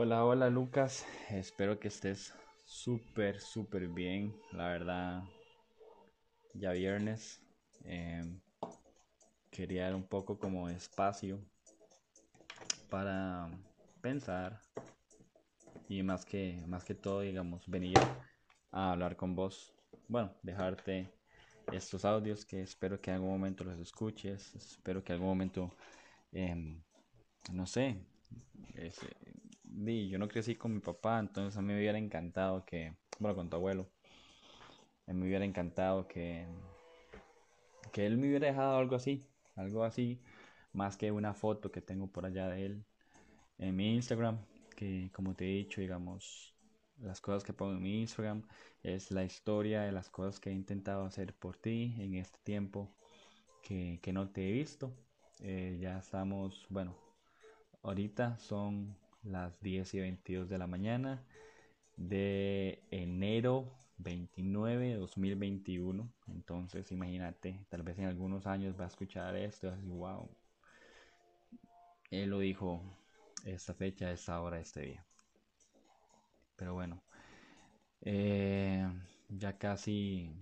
Hola, hola Lucas, espero que estés súper, súper bien, la verdad, ya viernes, em, quería dar un poco como espacio para pensar y más que, más que todo, digamos, venir a hablar con vos, bueno, dejarte estos audios que espero que en algún momento los escuches, espero que en algún momento, em, no sé, yo no crecí con mi papá, entonces a mí me hubiera encantado que, bueno, con tu abuelo, a mí me hubiera encantado que, que él me hubiera dejado algo así, algo así, más que una foto que tengo por allá de él en mi Instagram, que como te he dicho, digamos, las cosas que pongo en mi Instagram es la historia de las cosas que he intentado hacer por ti en este tiempo que, que no te he visto. Eh, ya estamos, bueno, ahorita son las 10 y 22 de la mañana de enero 29 de 2021. Entonces, imagínate, tal vez en algunos años va a escuchar esto y así, wow. Él lo dijo esta fecha, esta hora, este día. Pero bueno, eh, ya casi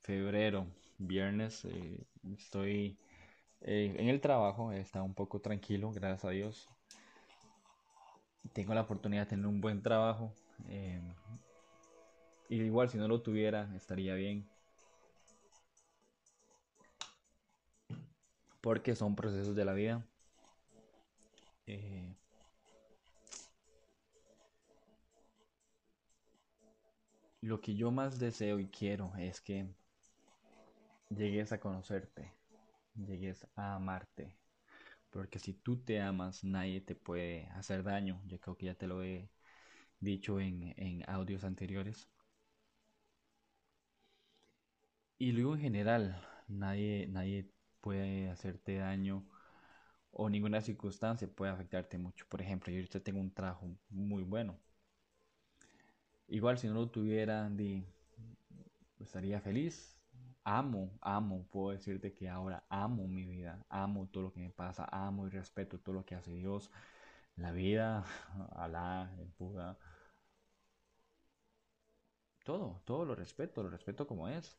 febrero, viernes, eh, estoy eh, en el trabajo, está un poco tranquilo, gracias a Dios tengo la oportunidad de tener un buen trabajo. Eh, y igual si no lo tuviera estaría bien. Porque son procesos de la vida. Eh, lo que yo más deseo y quiero es que llegues a conocerte, llegues a amarte, porque si tú te amas, nadie te puede hacer daño. Yo creo que ya te lo he dicho en, audios anteriores. Y luego en general, nadie, nadie puede hacerte daño o ninguna circunstancia puede afectarte mucho. Por ejemplo, yo ahorita tengo un trabajo muy bueno. Igual si no lo tuviera, estaría feliz, amo, amo, puedo decirte que ahora amo mi vida, amo todo lo que me pasa, amo y respeto todo lo que hace Dios, la vida, Alá, el Buda. Todo, todo lo respeto, lo respeto como es.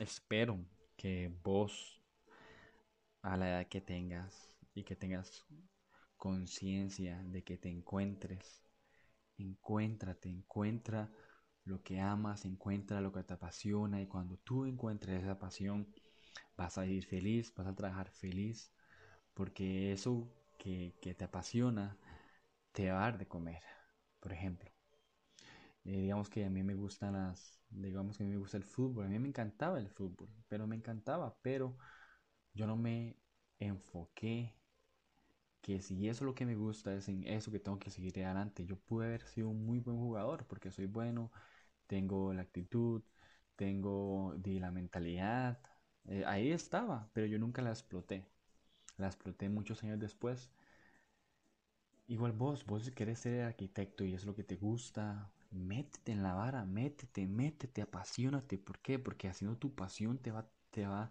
Espero que vos, a la edad que tengas y que tengas conciencia de que te encuentres encuéntrate, encuentra lo que amas, encuentra lo que te apasiona y cuando tú encuentres esa pasión vas a ir feliz, vas a trabajar feliz porque eso que, te apasiona te va a dar de comer, por ejemplo. Eh, digamos que a mí me gustan las, digamos que a mí me gusta el fútbol, a mí me encantaba el fútbol, pero me encantaba, pero yo no me enfoqué que si eso es lo que me gusta, es en eso que tengo que seguir adelante. Yo pude haber sido un muy buen jugador porque soy bueno, tengo la actitud, tengo la mentalidad. Eh, ahí estaba, pero yo nunca la exploté. La exploté muchos años después. Igual vos, vos querés ser arquitecto y es lo que te gusta, métete en la vara, métete, métete, apasionate. ¿Por qué? Porque haciendo tu pasión te va, te va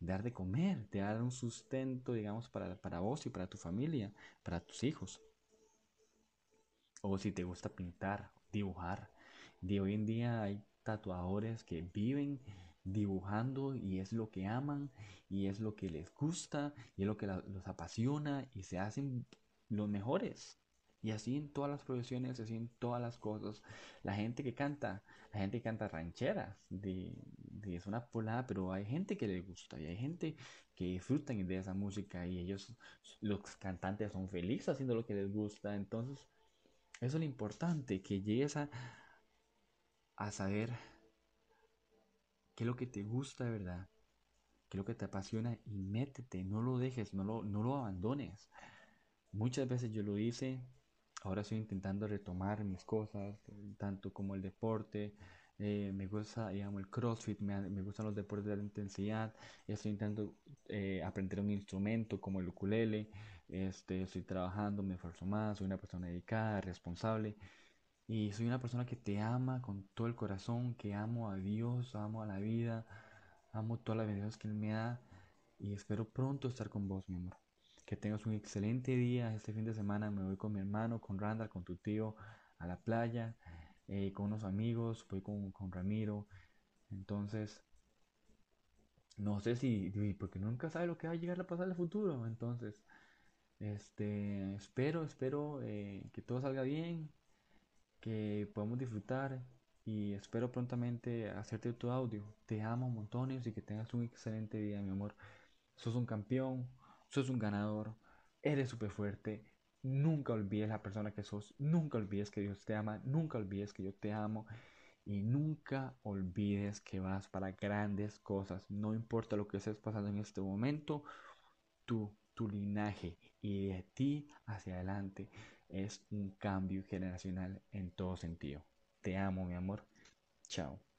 dar de comer, te dar un sustento, digamos, para, para vos y para tu familia, para tus hijos. O si te gusta pintar, dibujar. De hoy en día hay tatuadores que viven dibujando y es lo que aman y es lo que les gusta y es lo que los apasiona y se hacen los mejores. Y así en todas las profesiones, así en todas las cosas. La gente que canta, la gente que canta rancheras, es una polada, pero hay gente que le gusta y hay gente que disfrutan de esa música y ellos, los cantantes, son felices haciendo lo que les gusta. Entonces, eso es lo importante, que llegues a, a saber qué es lo que te gusta de verdad, qué es lo que te apasiona y métete, no lo dejes, no lo, no lo abandones. Muchas veces yo lo hice ahora estoy intentando retomar mis cosas, tanto como el deporte. Eh, me gusta, digamos, el CrossFit, me, me, gustan los deportes de intensidad. Estoy intentando eh, aprender un instrumento como el ukulele. Este, estoy trabajando, me esfuerzo más. Soy una persona dedicada, responsable. Y soy una persona que te ama con todo el corazón, que amo a Dios, amo a la vida, amo todas las bendiciones que Él me da. Y espero pronto estar con vos, mi amor Que tengas un excelente día. Este fin de semana me voy con mi hermano, con Randall, con tu tío a la playa, eh, con unos amigos, voy con, con Ramiro. Entonces, no sé si, porque nunca sabe lo que va a llegar a pasar en el futuro. Entonces, este, espero, espero eh, que todo salga bien, que podamos disfrutar y espero prontamente hacerte tu audio. Te amo montones y que tengas un excelente día, mi amor. Sos un campeón, sos un ganador, eres súper fuerte. Nunca olvides la persona que sos, nunca olvides que Dios te ama, nunca olvides que yo te amo y nunca olvides que vas para grandes cosas. No importa lo que estés pasando en este momento, tú, tu linaje y de ti hacia adelante es un cambio generacional en todo sentido. Te amo, mi amor. Chao.